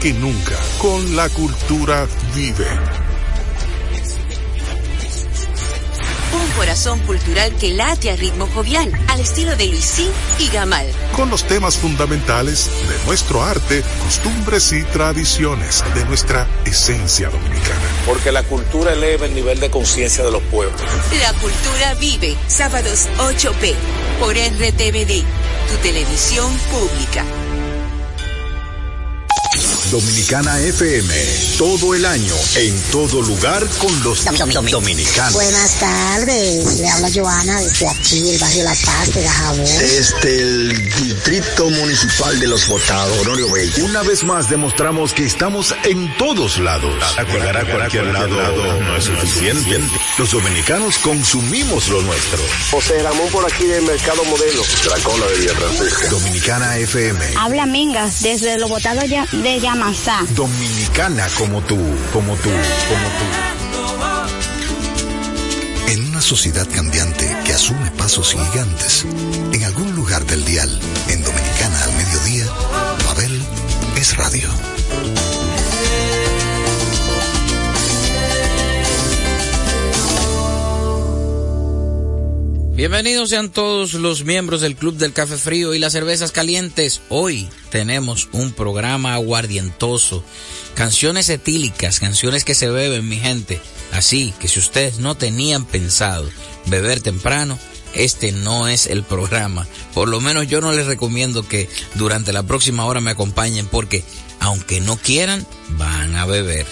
que nunca. Con la cultura vive. Un corazón cultural que late a ritmo jovial, al estilo de Luisín y Gamal. Con los temas fundamentales de nuestro arte, costumbres y tradiciones, de nuestra esencia dominicana. Porque la cultura eleva el nivel de conciencia de los pueblos. La cultura vive, sábados 8p, por RTVD, tu televisión pública. Dominicana FM, todo el año, en todo lugar con los dominicanos. Buenas tardes, le habla Joana desde aquí, el barrio La Paz de Dajabón. Desde el Distrito Municipal de los Votados, Honorio Bello. Una vez más demostramos que estamos en todos lados. Llegar a cualquier lado no es suficiente. Los dominicanos consumimos lo nuestro. José Ramón por aquí del Mercado Modelo. La cola de Villa Francisca. Dominicana FM. Habla Minga desde los botados ya- de Dominicana como tú, como tú, como tú. En una sociedad cambiante que asume pasos gigantes, en algún lugar del dial, en Dominicana al mediodía, Babel es radio. Bienvenidos sean todos los miembros del Club del Café Frío y las Cervezas Calientes. Hoy tenemos un programa aguardientoso, canciones etílicas, canciones que se beben, mi gente. Así que si ustedes no tenían pensado beber temprano, este no es el programa. Por lo menos yo no les recomiendo que durante la próxima hora me acompañen porque aunque no quieran, van a beber.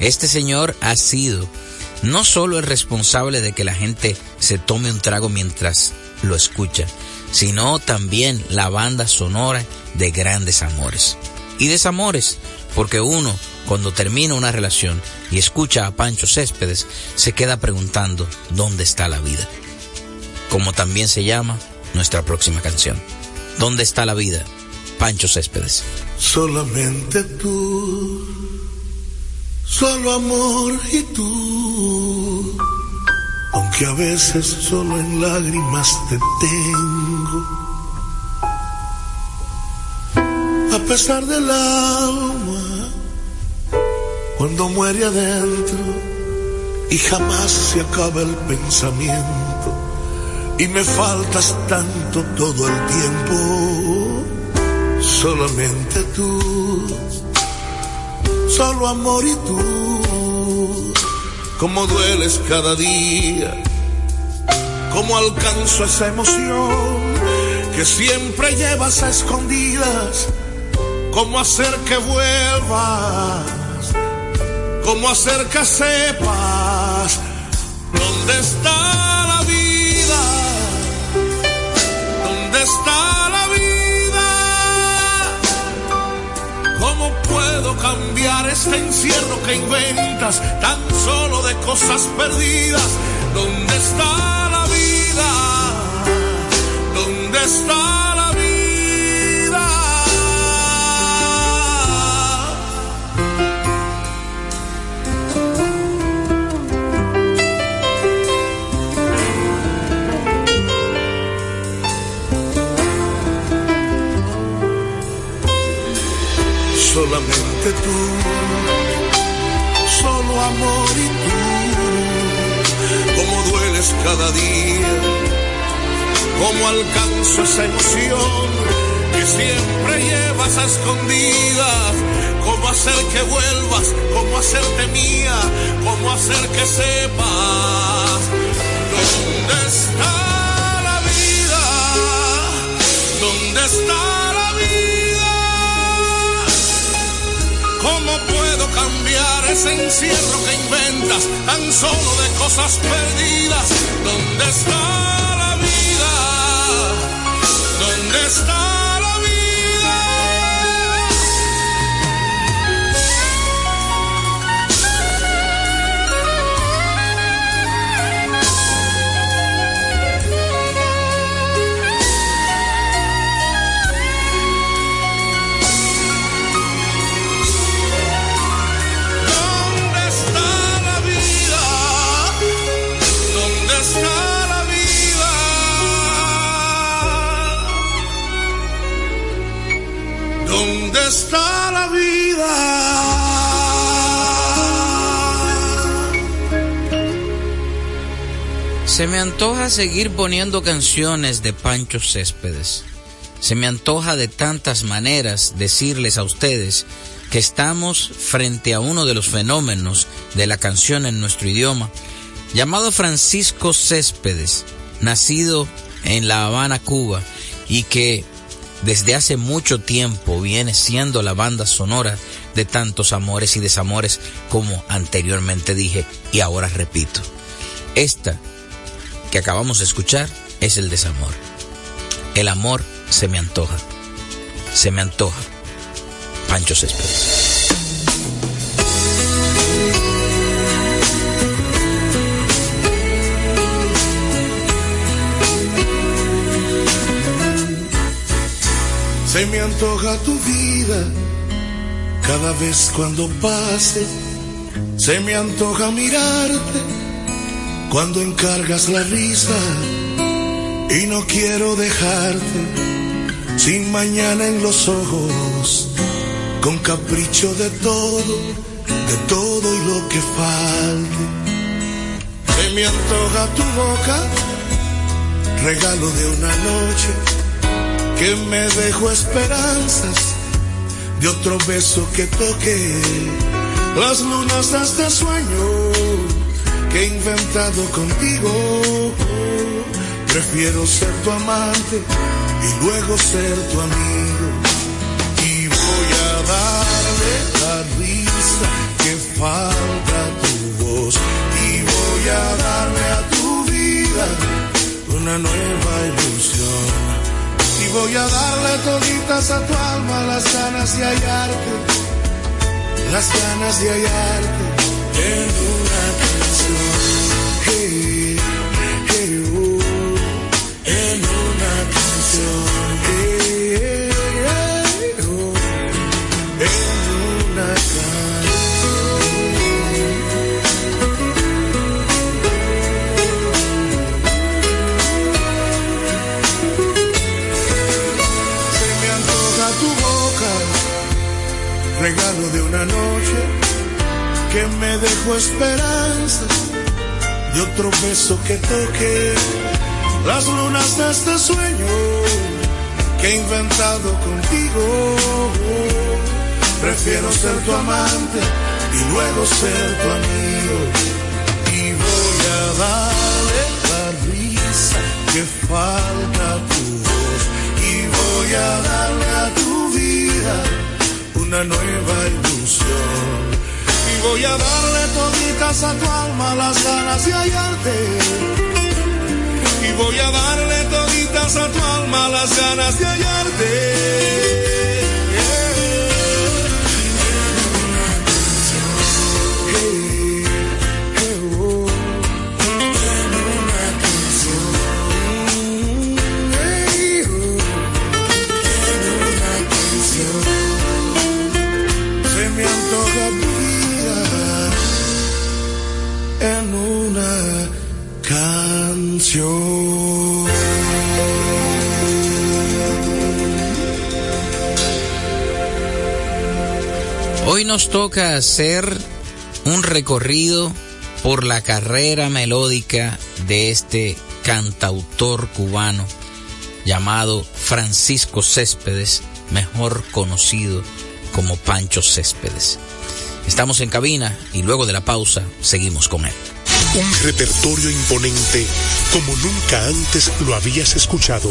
Este señor ha sido no solo el responsable de que la gente se tome un trago mientras lo escucha, sino también la banda sonora de grandes amores. Y desamores, porque uno, cuando termina una relación y escucha a Pancho Céspedes, se queda preguntando, ¿dónde está la vida? Como también se llama nuestra próxima canción. ¿Dónde está la vida? Pancho Céspedes. Solamente tú, solo amor y tú, aunque a veces solo en lágrimas te tengo. A pesar del alma, cuando muere adentro y jamás se acaba el pensamiento y me faltas tanto todo el tiempo, solamente tú, solo amor y tú, como dueles cada día, como alcanzo esa emoción que siempre llevas a escondidas. Cómo hacer que vuelvas, cómo hacer que sepas dónde está la vida, dónde está la cómo puedo cambiar este encierro que inventas tan solo de cosas perdidas, dónde está la vida, dónde está solamente tú, solo amor y tú, como dueles cada día, como alcanzo esa emoción que siempre llevas a escondidas, cómo hacer que vuelvas, cómo hacerte mía, cómo hacer que sepas dónde está la vida, dónde está cambiar ese encierro que inventas tan solo de cosas perdidas. ¿Dónde está la vida? ¿Dónde está? Está la vida. Se me antoja seguir poniendo canciones de Pancho Céspedes. Se me antoja de tantas maneras decirles a ustedes que estamos frente a uno de los fenómenos de la canción en nuestro idioma, llamado Francisco Céspedes, nacido en La Habana, Cuba, y que desde hace mucho tiempo viene siendo la banda sonora de tantos amores y desamores como anteriormente dije y ahora repito. Esta que acabamos de escuchar es el desamor. El amor se me antoja. Se me antoja. Pancho Céspedes. Se me antoja tu vida cada vez cuando pase. Se me antoja mirarte cuando encargas la risa. Y no quiero dejarte sin mañana en los ojos, con capricho de todo, de todo y lo que falte. Se me antoja tu boca, regalo de una noche que me dejó esperanzas de otro beso que toque las lunas este sueño que he inventado contigo Prefiero ser tu amante y luego ser tu amigo. Y voy a darle la risa que falta tu voz. Y voy a darle a tu vida una nueva ilusión. Voy a darle toditas a tu alma las ganas de hallarte. Las ganas de hallarte en una canción. Hey, hey, oh, en una canción. Noche que me dejó esperanza de otro beso que toque las lunas de este sueño que he inventado contigo. Prefiero ser tu amante y luego ser tu amigo. Y voy a darle la risa que falta tu voz. Y voy a darle a tu vida una nueva y voy a darle toditas a tu alma las ganas de hallarte. Y voy a darle toditas a tu alma las ganas de hallarte. Hey, nos toca hacer un recorrido por la carrera melódica de este cantautor cubano llamado Francisco Céspedes, mejor conocido como Pancho Céspedes. Estamos en cabina y luego de la pausa seguimos con él. Un repertorio imponente como nunca antes lo habías escuchado.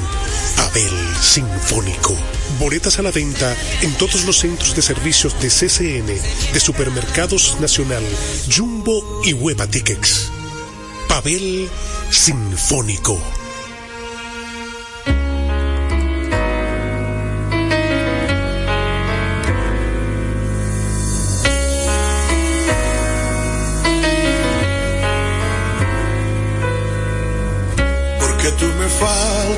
Pavel Sinfónico. Boletas a la venta en todos los centros de servicios de CCN, de Supermercados Nacional, Jumbo y Hueva Tickets. Pavel Sinfónico. Porque tú me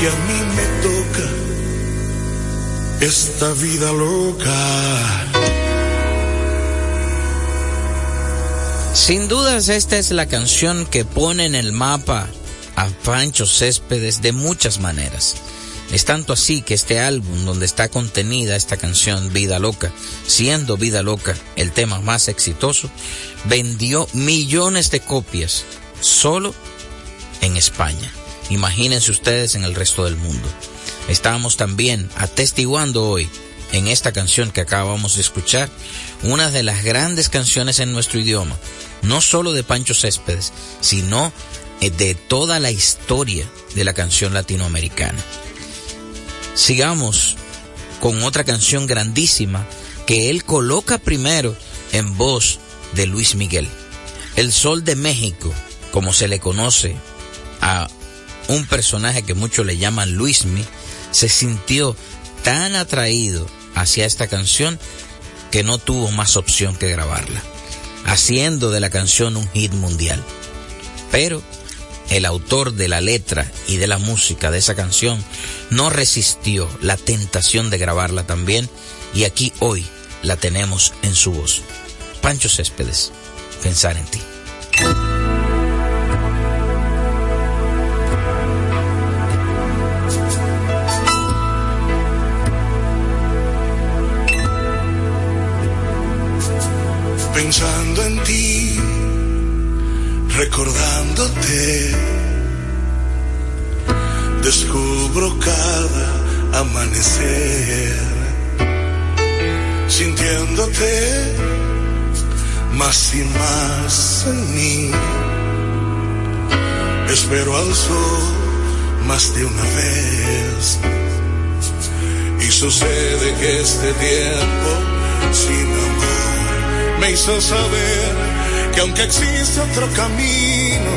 Que a mí me toca esta vida loca. Sin dudas esta es la canción que pone en el mapa a Pancho Céspedes de muchas maneras. Es tanto así que este álbum donde está contenida esta canción Vida Loca, siendo Vida Loca el tema más exitoso, vendió millones de copias solo en España. Imagínense ustedes en el resto del mundo. Estamos también atestiguando hoy en esta canción que acabamos de escuchar una de las grandes canciones en nuestro idioma, no solo de Pancho Céspedes, sino de toda la historia de la canción latinoamericana. Sigamos con otra canción grandísima que él coloca primero en voz de Luis Miguel. El Sol de México, como se le conoce a un personaje que muchos le llaman Luismi, se sintió tan atraído hacia esta canción que no tuvo más opción que grabarla, haciendo de la canción un hit mundial. Pero el autor de la letra y de la música de esa canción no resistió la tentación de grabarla también y aquí hoy la tenemos en su voz. Pancho Céspedes, pensar en ti. Pensando en ti, recordándote, descubro cada amanecer, sintiéndote más y más en mí. Espero al sol más de una vez. Y sucede que este tiempo sin amor me hizo saber que aunque existe otro camino,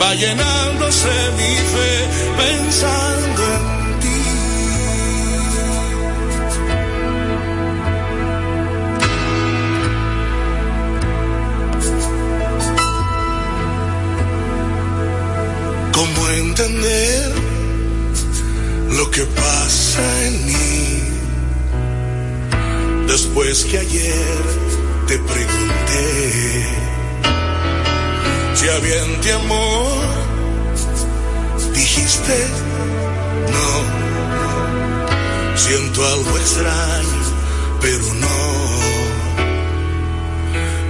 va llenándose mi fe pensando en ti. ¿Cómo entender lo que pasa en mí? Después que ayer te pregunté si había en ti amor, dijiste no. Siento algo extraño, pero no.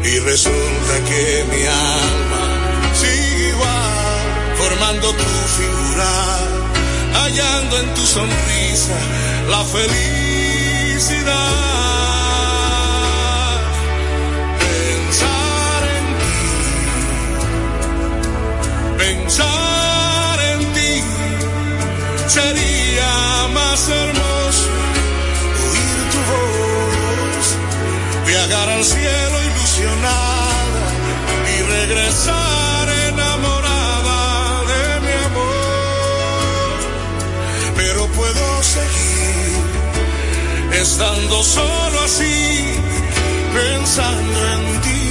Y resulta que mi alma sigue igual, formando tu figura, hallando en tu sonrisa la felicidad. Pensar en ti sería más hermoso oír tu voz, viajar al cielo ilusionada y regresar enamorada de mi amor. Pero puedo seguir estando solo así, pensando en ti.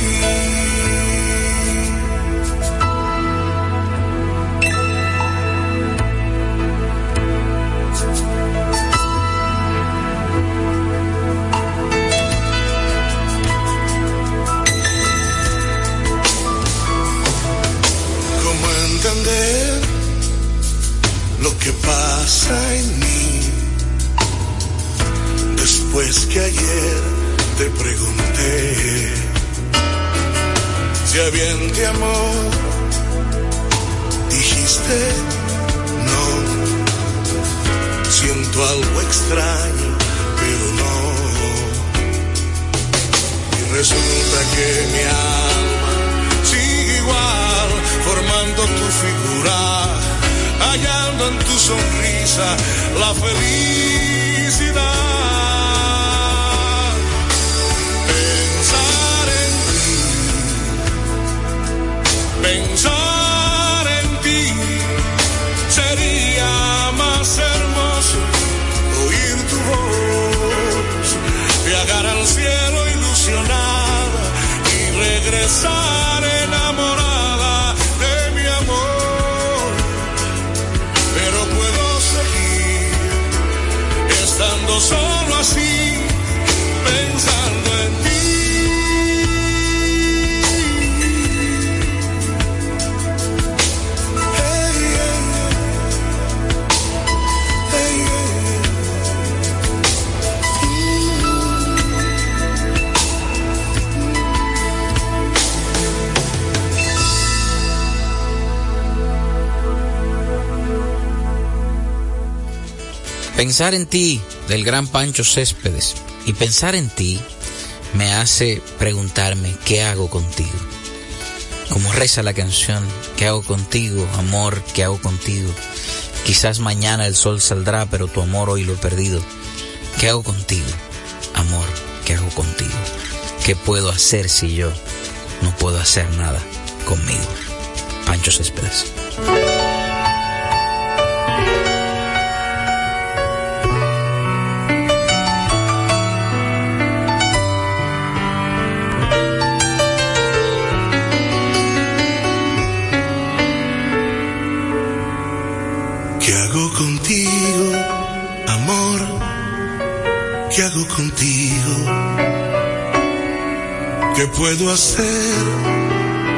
Pensar en ti del gran Pancho Céspedes y pensar en ti me hace preguntarme qué hago contigo. Como reza la canción, ¿qué hago contigo, amor? ¿Qué hago contigo? Quizás mañana el sol saldrá, pero tu amor hoy lo he perdido. ¿Qué hago contigo, amor? ¿Qué hago contigo? ¿Qué puedo hacer si yo no puedo hacer nada conmigo? Pancho Céspedes. Puedo hacer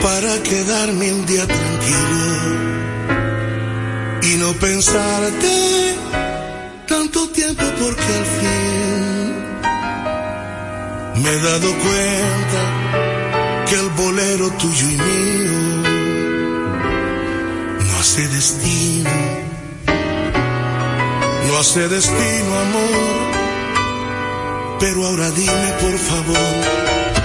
para quedarme un día tranquilo y no pensarte tanto tiempo porque al fin me he dado cuenta que el bolero tuyo y mío no hace destino no hace destino, amor. Pero ahora dime, por favor,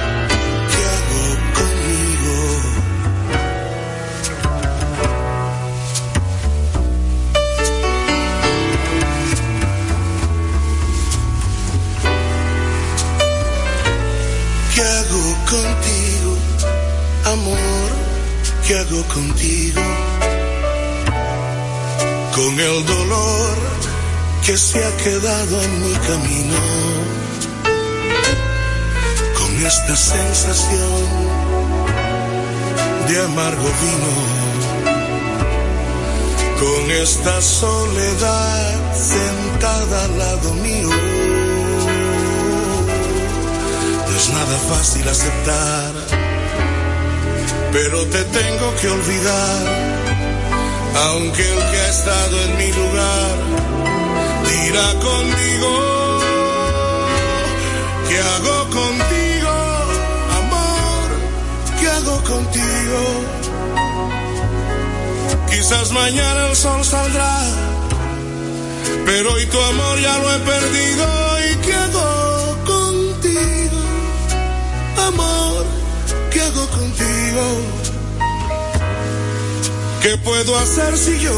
¿Qué hago contigo? Con el dolor que se ha quedado en mi camino, con esta sensación de amargo vino, con esta soledad sentada al lado mío. No es nada fácil aceptar, pero te tengo que olvidar. Aunque el que ha estado en mi lugar dirá conmigo, ¿qué hago contigo, amor? ¿Qué hago contigo? Quizás mañana el sol saldrá, pero hoy tu amor ya lo he perdido. ¿Y qué contigo? ¿Qué puedo hacer si yo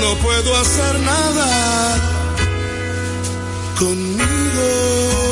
no puedo hacer nada conmigo?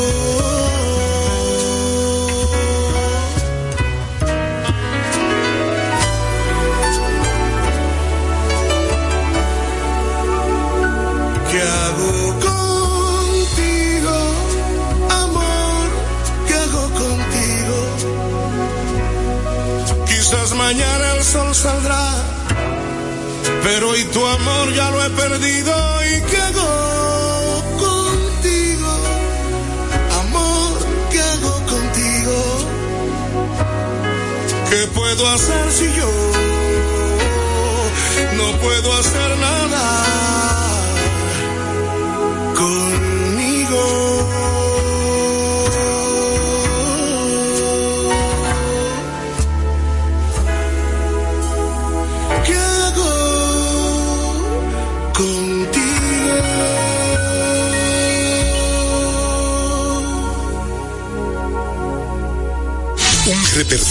Pero hoy tu amor ya lo he perdido. ¿Y hago contigo, amor? ¿Qué hago contigo? ¿Qué puedo hacer si yo no puedo hacer nada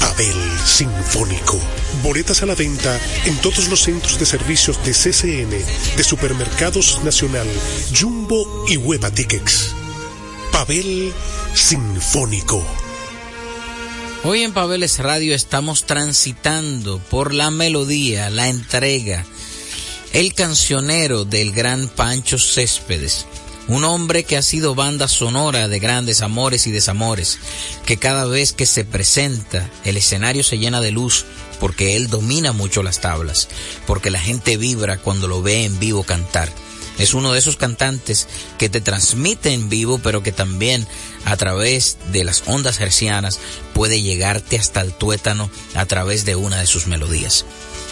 Pavel Sinfónico. Boletas a la venta en todos los centros de servicios de CCN, de Supermercados Nacional, Jumbo y Hueva Tickets. Pavel Sinfónico. Hoy en Pabeles Radio estamos transitando por la melodía, la entrega, el cancionero del gran Pancho Céspedes. Un hombre que ha sido banda sonora de grandes amores y desamores, que cada vez que se presenta el escenario se llena de luz porque él domina mucho las tablas, porque la gente vibra cuando lo ve en vivo cantar. Es uno de esos cantantes que te transmite en vivo, pero que también a través de las ondas hercianas puede llegarte hasta el tuétano a través de una de sus melodías.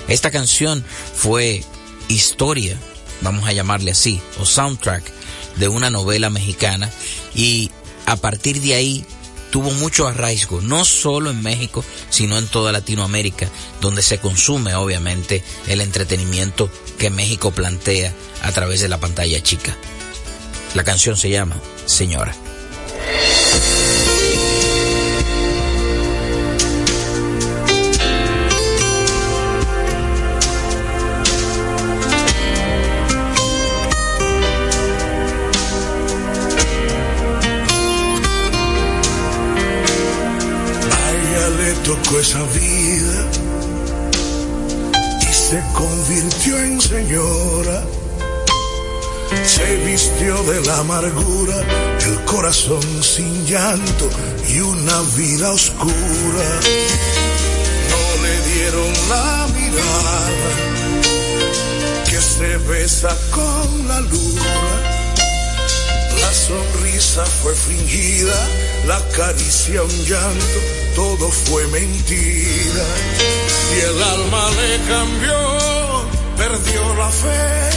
Esta canción fue historia, vamos a llamarle así, o soundtrack de una novela mexicana y a partir de ahí tuvo mucho arraigo, no solo en México, sino en toda Latinoamérica, donde se consume obviamente el entretenimiento que México plantea a través de la pantalla chica. La canción se llama Señora. Esa vida y se convirtió en señora. Se vistió de la amargura, el corazón sin llanto y una vida oscura. No le dieron la mirada que se besa con la luna. La sonrisa fue fingida, la caricia un llanto todo fue mentira. Y el alma le cambió, perdió la fe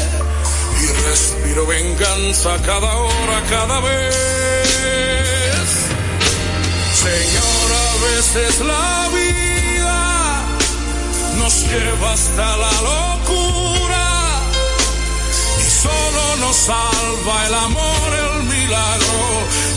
y respiró venganza cada hora, cada vez. Señora, a veces la vida nos lleva hasta la locura y solo nos salva el amor, el milagro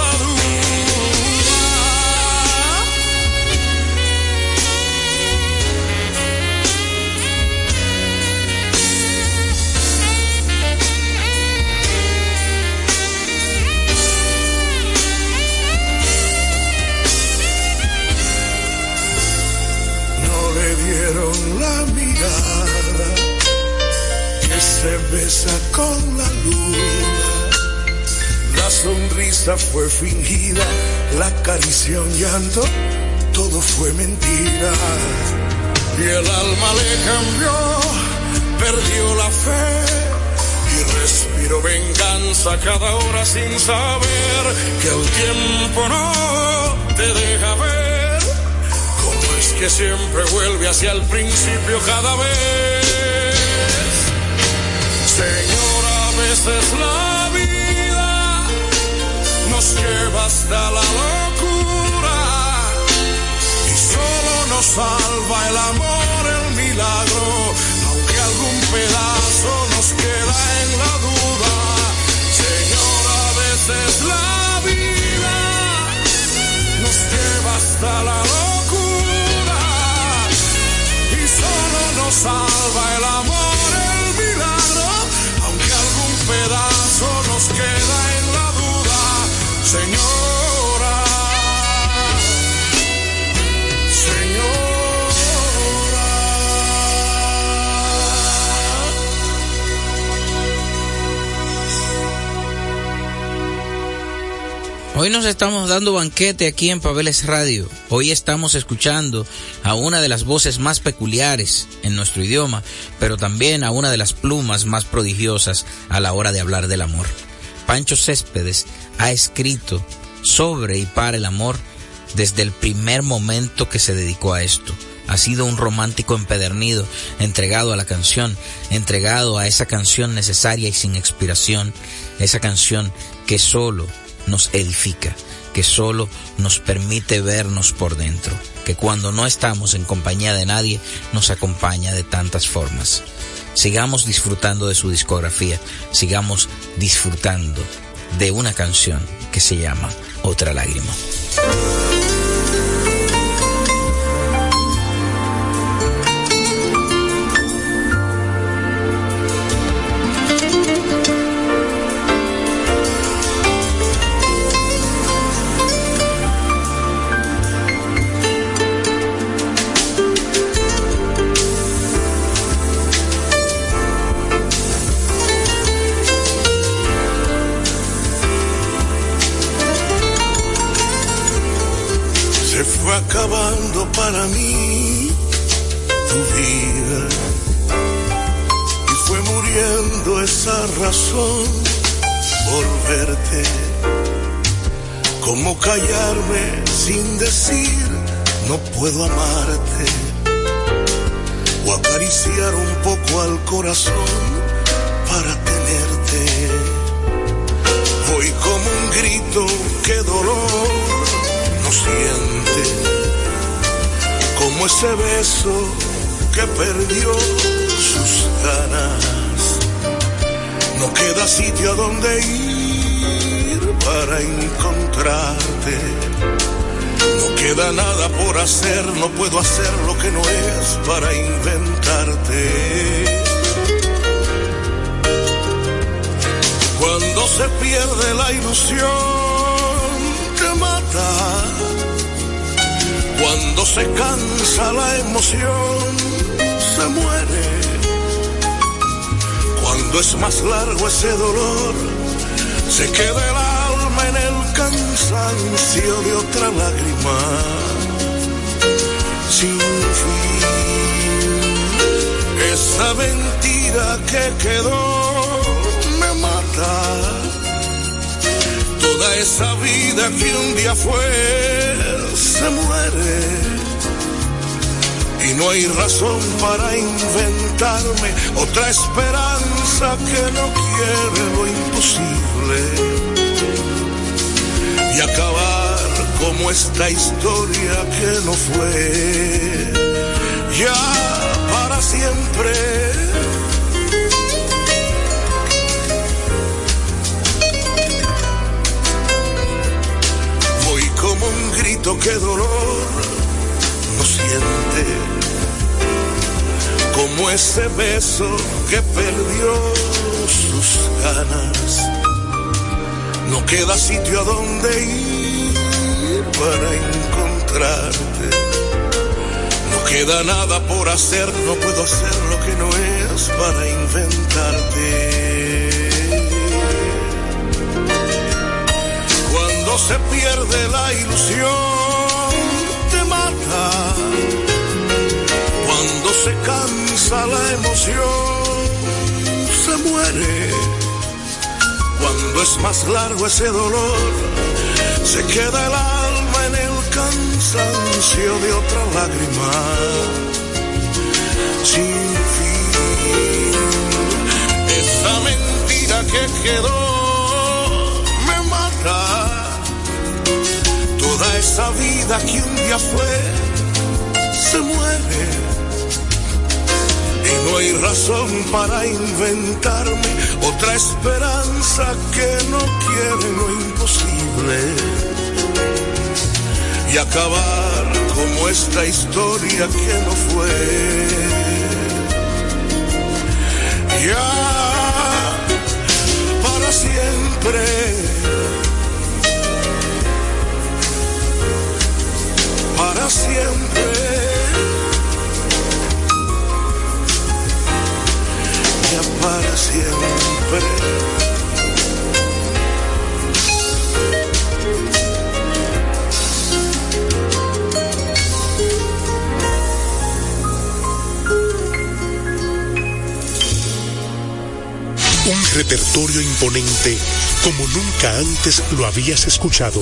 duda. dieron la mirada que se besa con la luna. La sonrisa fue fingida, la caricia llanto, todo fue mentira. Y el alma le cambió, perdió la fe y respiró venganza cada hora sin saber que el tiempo no te deja ver que siempre vuelve hacia el principio cada vez. Señor, a veces la vida nos lleva hasta la locura y solo nos salva el amor, el milagro, aunque algún pedazo nos queda en la duda. Señor, a veces la vida nos lleva hasta la locura salva el amor. Hoy nos estamos dando banquete aquí en Pabeles Radio. Hoy estamos escuchando a una de las voces más peculiares en nuestro idioma, pero también a una de las plumas más prodigiosas a la hora de hablar del amor. Pancho Céspedes ha escrito sobre y para el amor desde el primer momento que se dedicó a esto. Ha sido un romántico empedernido, entregado a la canción, entregado a esa canción necesaria y sin expiración, esa canción que solo nos edifica, que solo nos permite vernos por dentro, que cuando no estamos en compañía de nadie nos acompaña de tantas formas. Sigamos disfrutando de su discografía, sigamos disfrutando de una canción que se llama Otra lágrima. Para mí tu vida y fue muriendo esa razón por verte. Como callarme sin decir no puedo amarte o acariciar un poco al corazón para tenerte. Voy como un grito que dolor no siente como ese beso que perdió sus ganas. No queda sitio a donde ir para encontrarte. No queda nada por hacer, no puedo hacer lo que no es para inventarte. Cuando se pierde la ilusión, te mata cuando se cansa la emoción, se muere. Cuando es más largo ese dolor, se queda el alma en el cansancio de otra lágrima. Sin fin, esa mentira que quedó me mata. Toda esa vida que un día fue se muere. Y no hay razón para inventarme otra esperanza que no quiere lo imposible. Y acabar como esta historia que no fue. Ya para siempre. Grito que dolor no siente, como ese beso que perdió sus ganas. No queda sitio a donde ir para encontrarte. No queda nada por hacer, no puedo hacer lo que no es para inventarte. Se cansa la emoción, se muere. Cuando es más largo ese dolor, se queda el alma en el cansancio de otra lágrima. Sin fin, esa mentira que quedó me mata. Toda esa vida que un día fue, se muere. Y no hay razón para inventarme otra esperanza que no quiere lo imposible. Y acabar como esta historia que no fue. Ya para siempre. Para siempre. para siempre. Un repertorio imponente como nunca antes lo habías escuchado.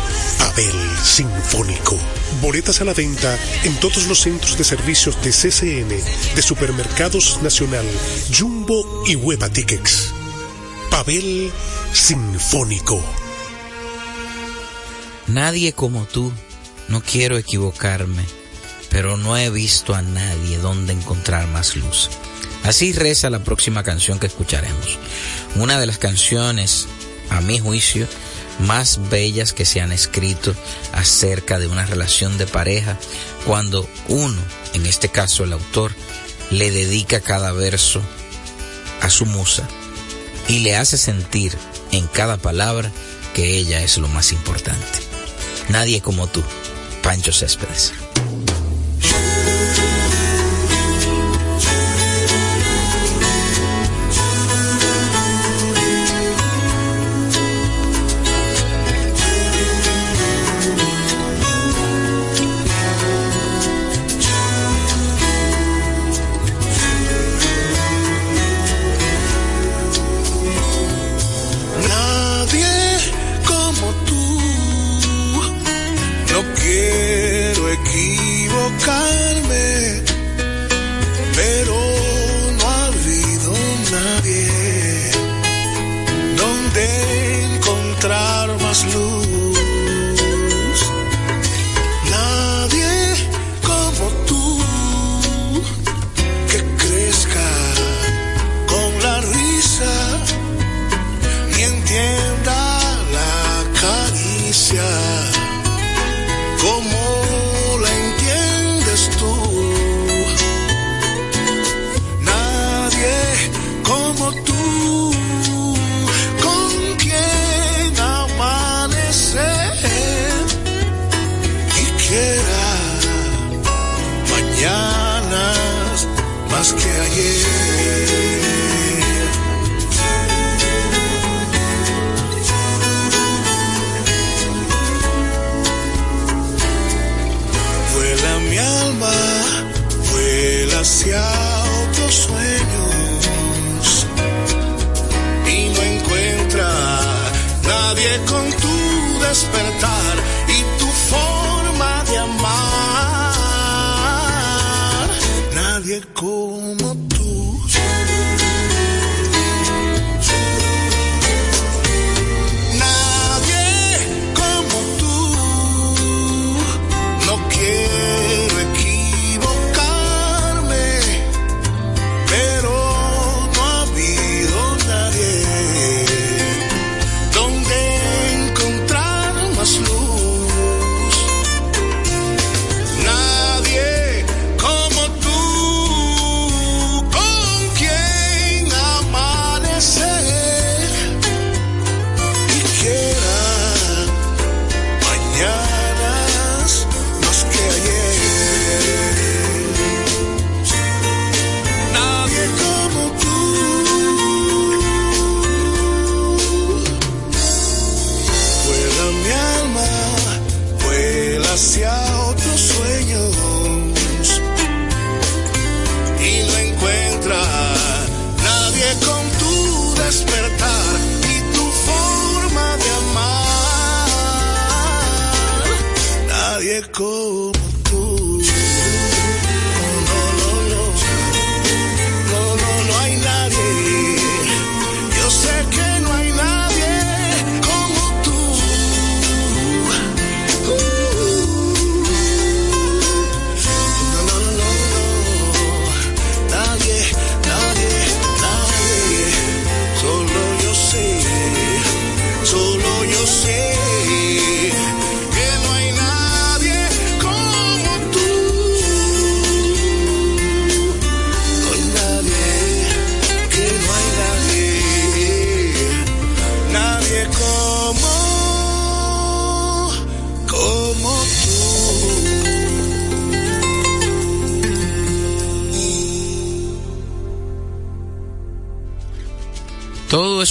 Pavel Sinfónico. Boletas a la venta en todos los centros de servicios de CCN, de Supermercados Nacional, Jumbo y Hueva Tickets. Pavel Sinfónico. Nadie como tú, no quiero equivocarme, pero no he visto a nadie donde encontrar más luz. Así reza la próxima canción que escucharemos. Una de las canciones, a mi juicio, más bellas que se han escrito acerca de una relación de pareja cuando uno, en este caso el autor, le dedica cada verso a su musa y le hace sentir en cada palabra que ella es lo más importante. Nadie como tú, Pancho Céspedes.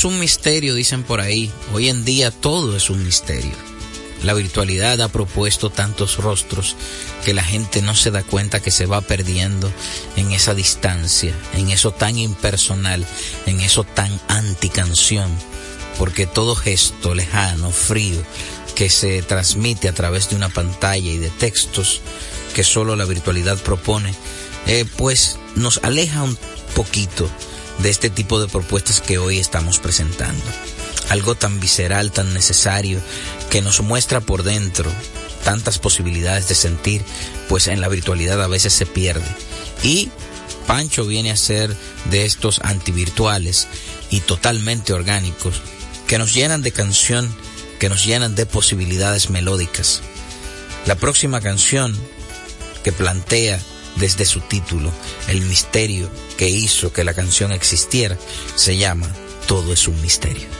Es un misterio, dicen por ahí. Hoy en día todo es un misterio. La virtualidad ha propuesto tantos rostros que la gente no se da cuenta que se va perdiendo en esa distancia, en eso tan impersonal, en eso tan anticanción, porque todo gesto lejano, frío, que se transmite a través de una pantalla y de textos que solo la virtualidad propone, eh, pues nos aleja un poquito de este tipo de propuestas que hoy estamos presentando algo tan visceral, tan necesario, que nos muestra por dentro tantas posibilidades de sentir, pues en la virtualidad a veces se pierde. Y Pancho viene a ser de estos antivirtuales y totalmente orgánicos, que nos llenan de canción, que nos llenan de posibilidades melódicas. La próxima canción que plantea desde su título el misterio que hizo que la canción existiera se llama Todo es un misterio.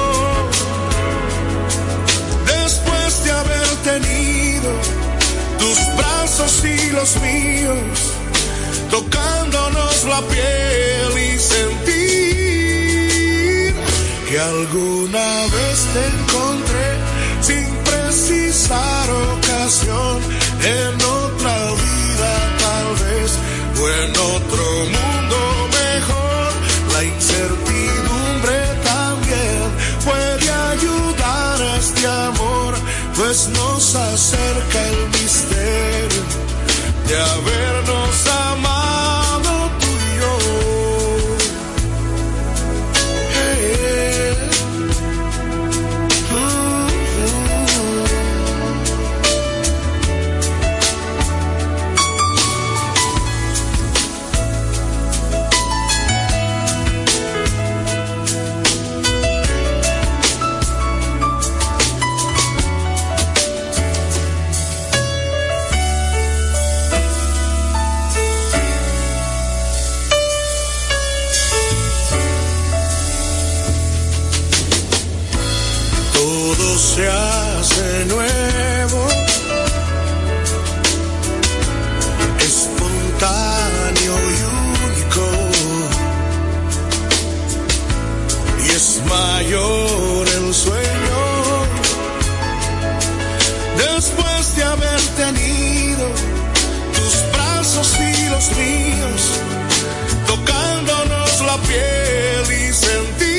tenido tus brazos y los míos, tocándonos la piel y sentir que alguna vez te encontré sin precisar ocasión en otra vida tal vez o en otro mundo más nos acerca el misterio de habernos amado. mayor el sueño. Después de haber tenido tus brazos y los míos, tocándonos la piel y sentir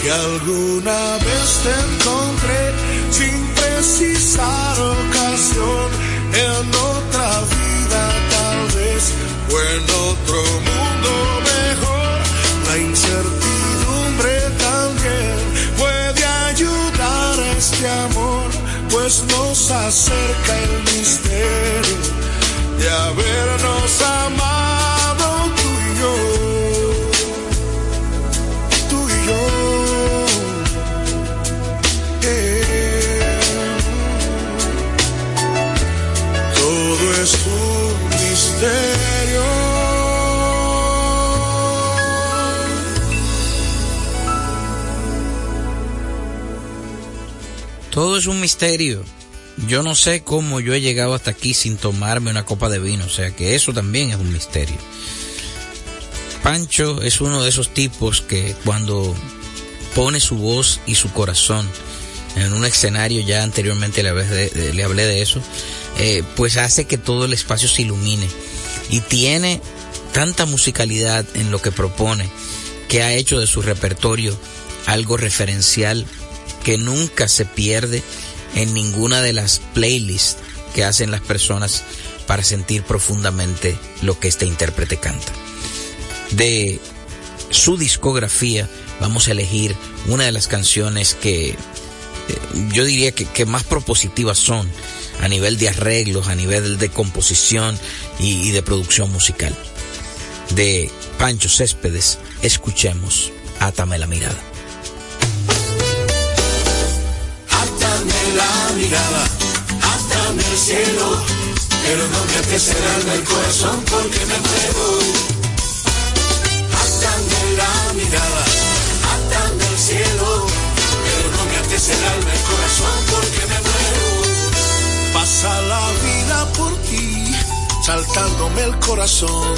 que alguna vez te encontré sin precisar ocasión en otra vida tal vez o en otro pues nos acerca el misterio de habernos amado. Un misterio. Yo no sé cómo yo he llegado hasta aquí sin tomarme una copa de vino, o sea que eso también es un misterio. Pancho es uno de esos tipos que cuando pone su voz y su corazón en un escenario, ya anteriormente le hablé de, le hablé de eso, eh, pues hace que todo el espacio se ilumine. Y tiene tanta musicalidad en lo que propone que ha hecho de su repertorio algo referencial que nunca se pierde en ninguna de las playlists que hacen las personas para sentir profundamente lo que este intérprete canta. De su discografía vamos a elegir una de las canciones que eh, yo diría que, más propositivas son a nivel de arreglos, a nivel de composición y, y de producción musical. De Pancho Céspedes, escuchemos Átame la mirada. Pero no me ates el corazón porque me muero. Átame la mirada, átame el cielo, pero no me alma, el corazón porque me muero. Pasa la vida por ti, saltándome el corazón,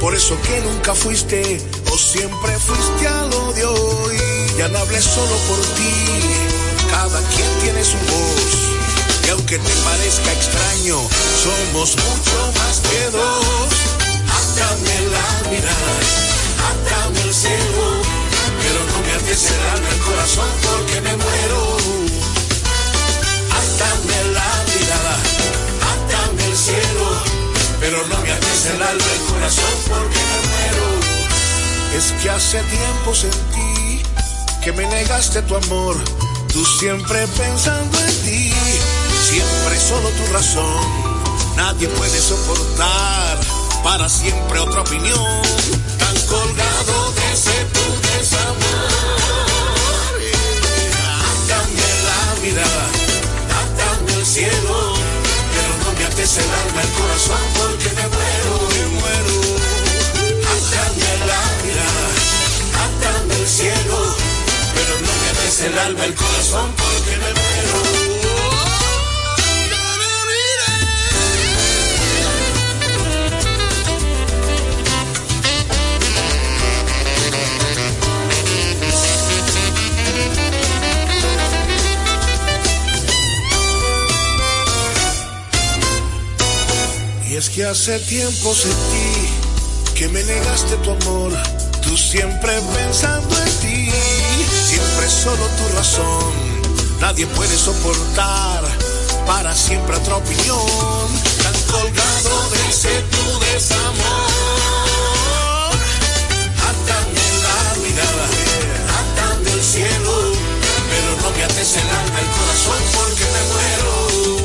por eso que nunca fuiste o siempre fuiste al odio y ya no hablé solo por ti, cada quien tiene su voz. Aunque te parezca extraño, somos mucho más que dos. Átame la mirada, átame el cielo, pero no me ates el el corazón porque me muero. Átame la mirada, átame el cielo, pero no me ates el corazón porque me muero. Es que hace tiempo sentí que me negaste tu amor, tú siempre pensando en ti, siempre solo tu razón. Nadie puede soportar para siempre otra opinión, tan colgado de ese tu desamor. Dame la mirada, dame el cielo, pero no me ates el alma, el corazón, porque me muero, me muero. Dame la mirada, atame el cielo, pero no me ates el alma, el corazón, porque me muero. Es que hace tiempo sentí que me negaste tu amor, tú siempre pensando en ti, siempre solo tu razón, nadie puede soportar para siempre otra opinión, tan colgado de ese tu desamor. La mirada, el cielo, pero no me ates el alma, el corazón, porque me muero.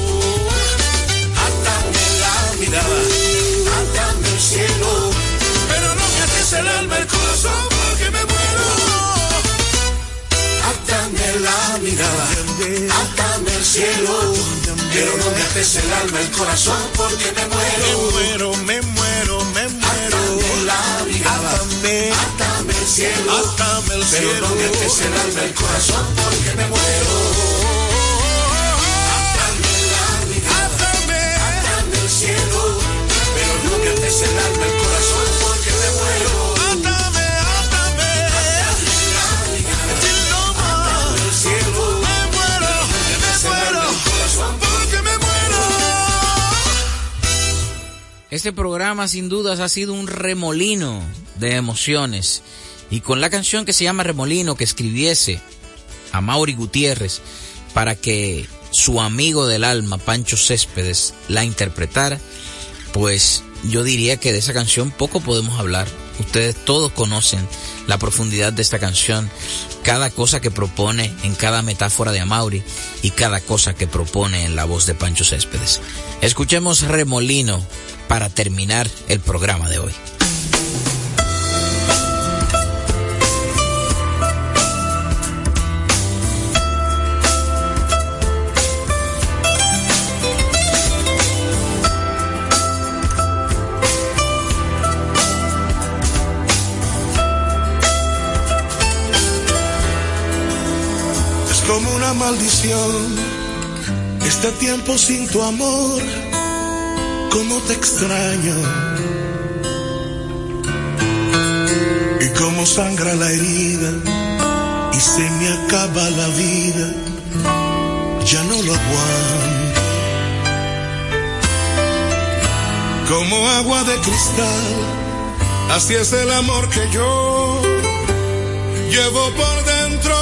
Cielo, pero no me ates el alma, el corazón, porque me muero. Me muero, me muero, me muero. Atame la mirada, atame, atame el cielo, atame el cielo, pero no me ates el alma, el corazón, porque me muero. Atame la mirada, atame, atame el cielo, pero no me ates el alma, Este programa sin dudas ha sido un remolino de emociones y con la canción que se llama Remolino que escribiese a Mauri Gutiérrez para que su amigo del alma Pancho Céspedes la interpretara, pues yo diría que de esa canción poco podemos hablar. Ustedes todos conocen la profundidad de esta canción, cada cosa que propone en cada metáfora de Amaury y cada cosa que propone en la voz de Pancho Céspedes. Escuchemos Remolino para terminar el programa de hoy. Es como una maldición este tiempo sin tu amor, cómo te extraño y cómo sangra la herida y se me acaba la vida, ya no lo aguanto. como agua de cristal. Así es el amor que yo llevo por dentro.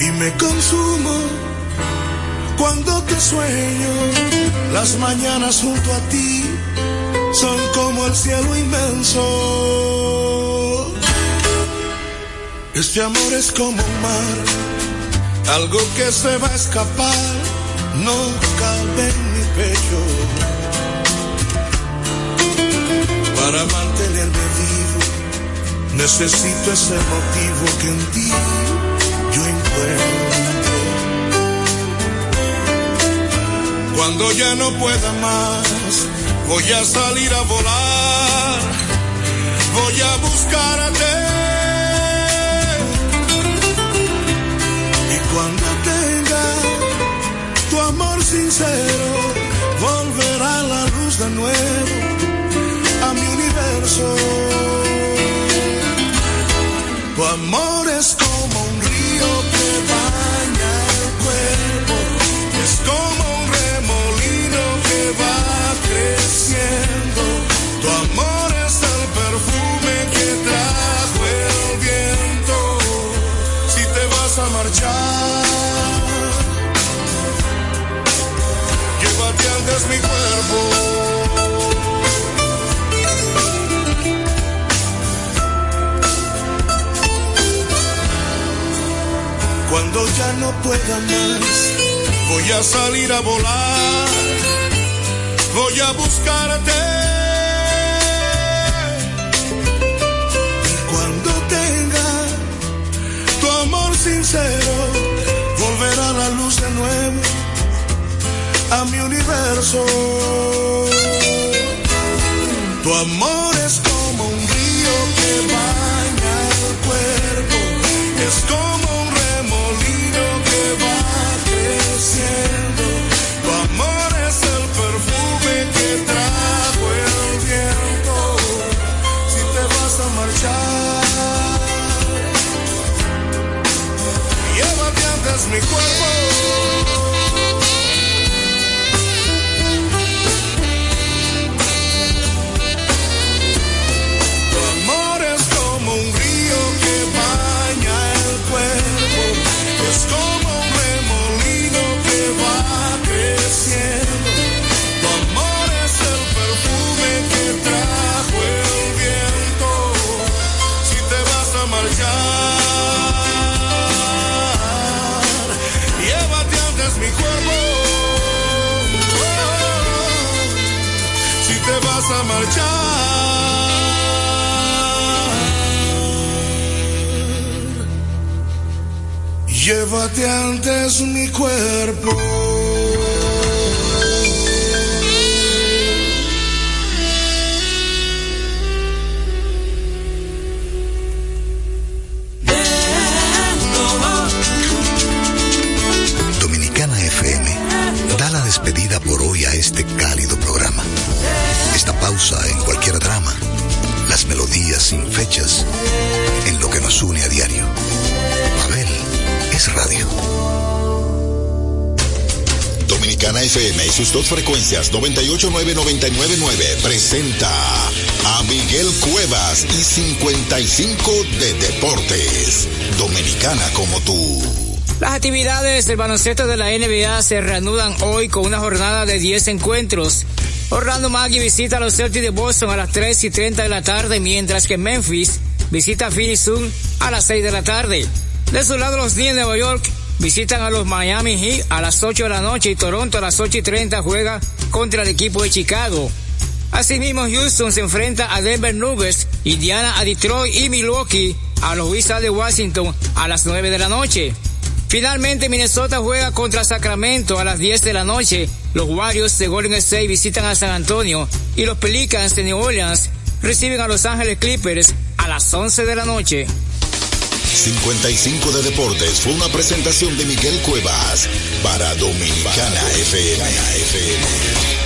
Y me consumo cuando te sueño. Las mañanas junto a ti son como el cielo inmenso. Este amor es como un mar, algo que se va a escapar, no cabe en mi pecho. Para mantenerme vivo, necesito ese motivo que en ti yo encuentro. Cuando ya no pueda más, voy a salir a volar, voy a buscarte. Y cuando tenga tu amor sincero, volverá la luz de nuevo a mi universo. Tu amor es Cuando ya no pueda más, voy a salir a volar, voy a buscarte. Y cuando tenga tu amor sincero, volverá la luz de nuevo a mi universo. Tu amor es como mi cuerpo. Vas a marchar, llévate antes mi cuerpo. Sin fechas, en lo que nos une a diario. Abel es radio. Dominicana FM y sus dos frecuencias 989-999 presenta a Miguel Cuevas y 55 de Deportes. Dominicana como tú. Las actividades del baloncesto de la NBA se reanudan hoy con una jornada de 10 encuentros. Orlando Maggie visita a los Celtics de Boston a las 3 y 30 de la tarde, mientras que Memphis visita a Phoenix Sun a las 6 de la tarde. De su lado, los Knicks de Nueva York visitan a los Miami Heat a las 8 de la noche y Toronto a las 8 y 30 juega contra el equipo de Chicago. Asimismo, Houston se enfrenta a Denver Nuggets, Indiana a Detroit y Milwaukee a los Wizards de Washington a las 9 de la noche. Finalmente, Minnesota juega contra Sacramento a las 10 de la noche. Los Warriors de Golden State visitan a San Antonio y los Pelicans de New Orleans reciben a Los Ángeles Clippers a las 11 de la noche. 55 de Deportes fue una presentación de Miguel Cuevas para Dominicana FM. El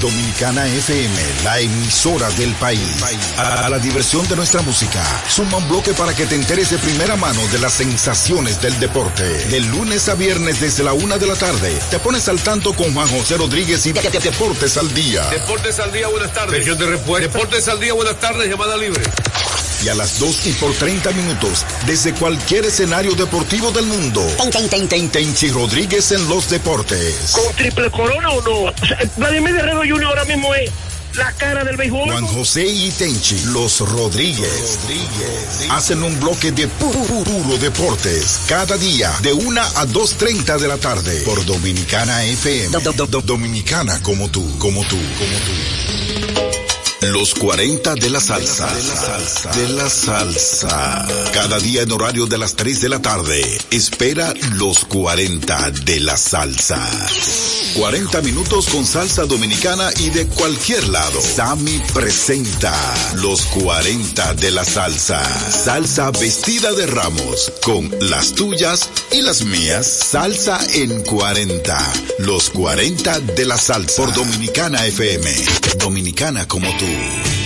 Dominicana FM, la emisora del país. A la diversión de nuestra música, suma un bloque para que te enteres de primera mano de las sensaciones del deporte. De lunes a viernes desde la una de la tarde, te pones al tanto con Juan José Rodríguez y Deportes al Día. Deportes al día, buenas tardes. Deportes al día, buenas tardes, llamada libre. Y a las 2 y por 30 minutos, desde cualquier escenario deportivo del mundo. Tenchi Rodríguez en los deportes. ¿Con triple corona o no? O sea, Vladimir Guerrero Jr. ahora mismo es la cara del béisbol. Juan José y Tenchi, los Rodríguez, hacen un bloque de puro, puro deportes cada día de 1 a 2.30 de la tarde por Dominicana FM. Do- do- do- Dominicana como tú, como tú, como tú. Los 40 de la salsa. De la salsa. Cada día en horario de las 3 de la tarde. Espera los 40 de la salsa. 40 minutos con salsa dominicana y de cualquier lado. Sammy presenta los 40 de la salsa. Salsa vestida de ramos con las tuyas y las mías. Salsa en 40. Los 40 de la salsa por Dominicana FM. Dominicana como tú. School.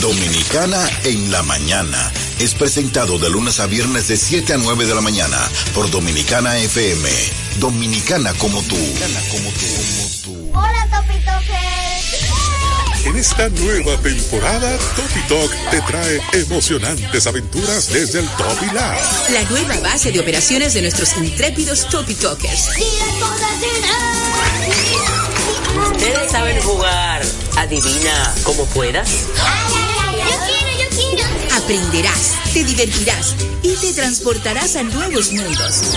Dominicana en la mañana es presentado de lunes a viernes de 7 a 9 de la mañana por Dominicana FM. Dominicana como tú. como tú. Hola, En esta nueva temporada, Topi Talk te trae emocionantes aventuras desde el Topi Lab. La nueva base de operaciones de nuestros intrépidos Topi Talkers. Ustedes saben jugar. Adivina cómo puedas. Aprenderás, te divertirás y te transportarás a nuevos mundos.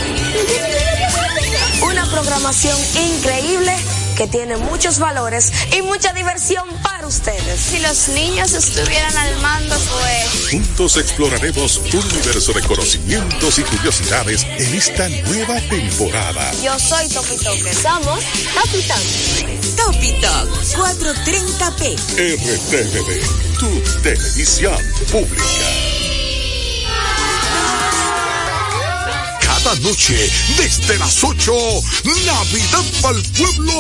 Una programación increíble que tiene muchos valores y mucha diversión para ustedes. Si los niños estuvieran al mando, pues... Juntos exploraremos un universo de conocimientos y curiosidades en esta nueva temporada. Yo soy Topi. Somos Topi Toker. Topi Talk 430p. RTVD, tu televisión pública. Cada noche, desde las 8, Navidad para el pueblo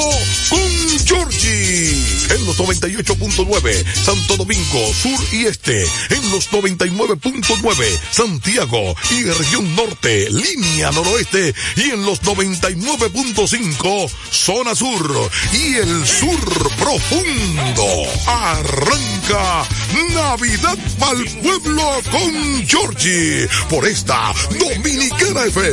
con Georgie. En los 98.9, Santo Domingo, Sur y Este. En los 99.9, Santiago y región norte, línea noroeste. Y en los 99.5, zona sur. Y el sur profundo. Arranca Navidad para el pueblo con Georgie. Por esta Dominicana FM.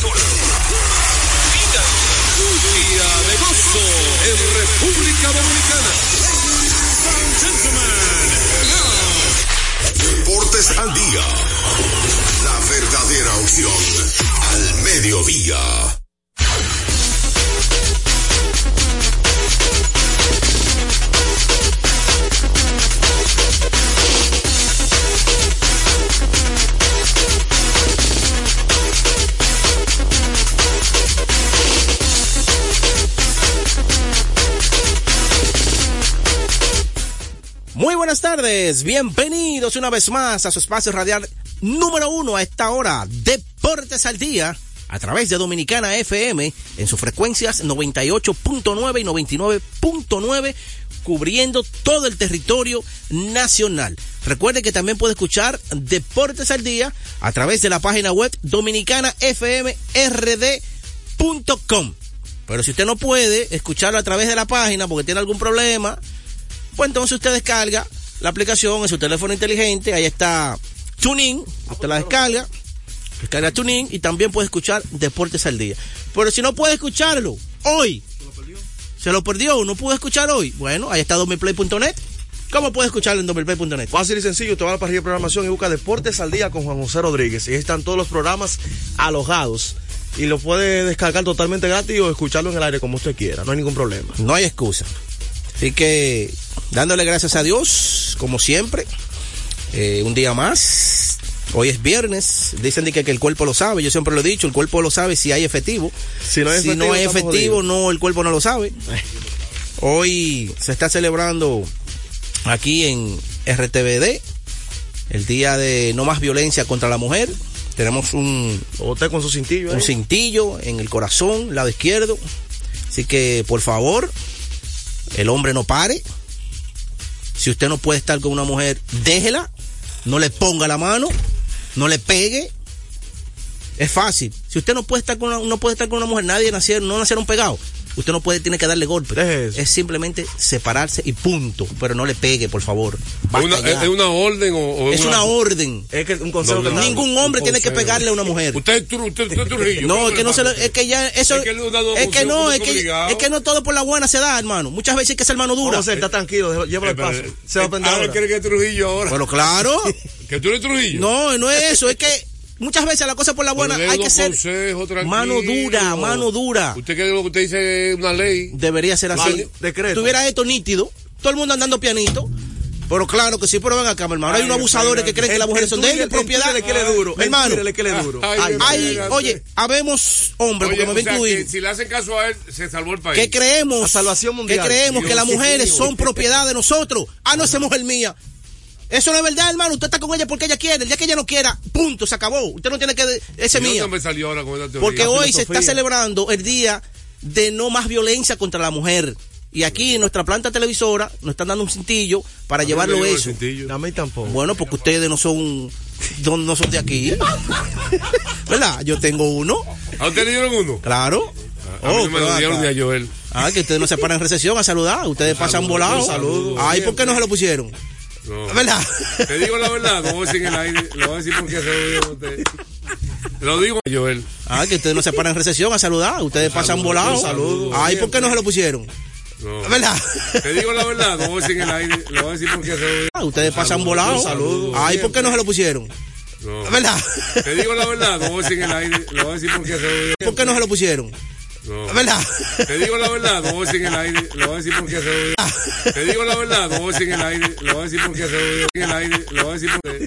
Captura. Mira. Día de gozo en República Dominicana. Deportes al día. La verdadera opción al mediodía. Tardes, bienvenidos una vez más a su espacio radial número uno a esta hora, Deportes al Día, a través de Dominicana FM, en sus frecuencias 98.9 y 99.9, cubriendo todo el territorio nacional. Recuerde que también puede escuchar Deportes al Día a través de la página web dominicanafmrd.com. Pero si usted no puede escucharlo a través de la página porque tiene algún problema, pues entonces usted descarga la aplicación en su teléfono inteligente, ahí está TuneIn, usted la descarga, descarga TuneIn y también puede escuchar Deportes al Día. Pero si no puede escucharlo hoy, se lo perdió, no pudo escuchar hoy, bueno, ahí está domiplay.net. ¿Cómo puede escucharlo en domiplay.net? Fácil y sencillo, te va a la parrilla de programación y busca Deportes al Día con Juan José Rodríguez. Y ahí están todos los programas alojados. Y lo puede descargar totalmente gratis o escucharlo en el aire como usted quiera, no hay ningún problema. No hay excusa. Así que dándole gracias a Dios, como siempre, eh, un día más. Hoy es viernes, dicen que, que, el cuerpo lo sabe, yo siempre lo he dicho, el cuerpo lo sabe si hay efectivo. Si no hay si efectivo, no, hay estamos efectivo jodidos. no, el cuerpo no lo sabe. Hoy se está celebrando aquí en RTVD el día de no más violencia contra la mujer. Tenemos un, Usted con su cintillo. un cintillo en el corazón, lado izquierdo. Así que, por favor, el hombre no pare. Si usted no puede estar con una mujer, déjela. No le ponga la mano. No le pegue. Es fácil. Si usted no puede estar con una, no puede estar con una mujer, nadie nacieron, no nacieron pegados. Usted no puede, tiene que darle golpe. Es simplemente separarse y punto. Pero no le pegue, por favor. Una-. ¿Es una orden o, o Es una orden. Es que un consejo No, que no, Ningún hombre tiene que pegarle a una mujer. Usted es usted, usted es Trujillo. No, ¿cómo es que no se lo, es que ya eso Es que es que no, es que, es que no todo por la buena se da, hermano. Muchas veces hay que ser mano dura. José, está tranquilo, llévalo al Eh, paso. Se va a eh, aprender ahora ahora. cree que es Trujillo ahora. Pero claro. que tú eres Trujillo. No, no es eso, es que muchas veces la cosa por la buena hay que ser mano dura, mano dura. Usted cree que lo que usted dice es una ley. Debería ser así. Vale, decreto. Tuviera esto nítido, todo el mundo andando pianito. Pero claro que sí, pero ven acá, mi hermano. Hay Ay, unos abusadores que creen que las El- mujeres el son de ellos, el propiedad. Twitter le quiere duro, Mi el hermano. Twitter le duro. Ay, Ay, oye, habemos hombres, Oye, porque me o sea, incluir. que si le hacen caso a él, se salvó el país. que creemos La salvación que mundial. creemos que las mujeres son propiedad de nosotros. Ah, no, esa es mujer mía. Eso no es verdad, hermano. Usted está con ella porque ella quiere. El día que ella no quiera, punto, se acabó. Usted no tiene que. Ese es ¿Y mía. dónde me salió ahora con esta teoría? Porque La hoy se está celebrando el día de no más violencia contra la mujer. Y aquí en nuestra planta televisora nos están dando un cintillo para A mí llevarlo me dio el eso. cintillo. A mí tampoco. Bueno, porque ustedes no son, no, no son de aquí. ¿Verdad? Yo tengo uno, ¿A usted le dieron uno? claro. A mí Oh, no me lo dieron ni a Joel. Ah, que ustedes no se paran en recesión a saludar. Ustedes pasan volados. un saludo. Ay, ¿por qué no se lo pusieron? No. ¿Verdad? Te digo la verdad, a decir en el aire, lo voy a decir porque se lo digo a usted. Lo digo Joel. Ah, que ustedes no se paran en recesión a saludar. Ustedes pasan volados. un saludo. Ay, ¿por qué no se lo pusieron? No. ¿Verdad? Te digo la verdad, a decir en el aire, lo voy a decir porque se lo digo. Ah, ustedes pasan volados. un saludo. Ay, ¿por qué no se lo pusieron? No. ¿Verdad? Te digo la verdad, a decir en el aire, lo voy a decir porque se lo digo. ¿Por qué no se lo pusieron? No. ¿Verdad? Te digo la verdad, no voy a decir en el aire, lo voy a decir porque se lo digo. Te digo la verdad, no voy a decir en el aire, lo voy a decir porque se lo digo. En el aire, lo voy a decir porque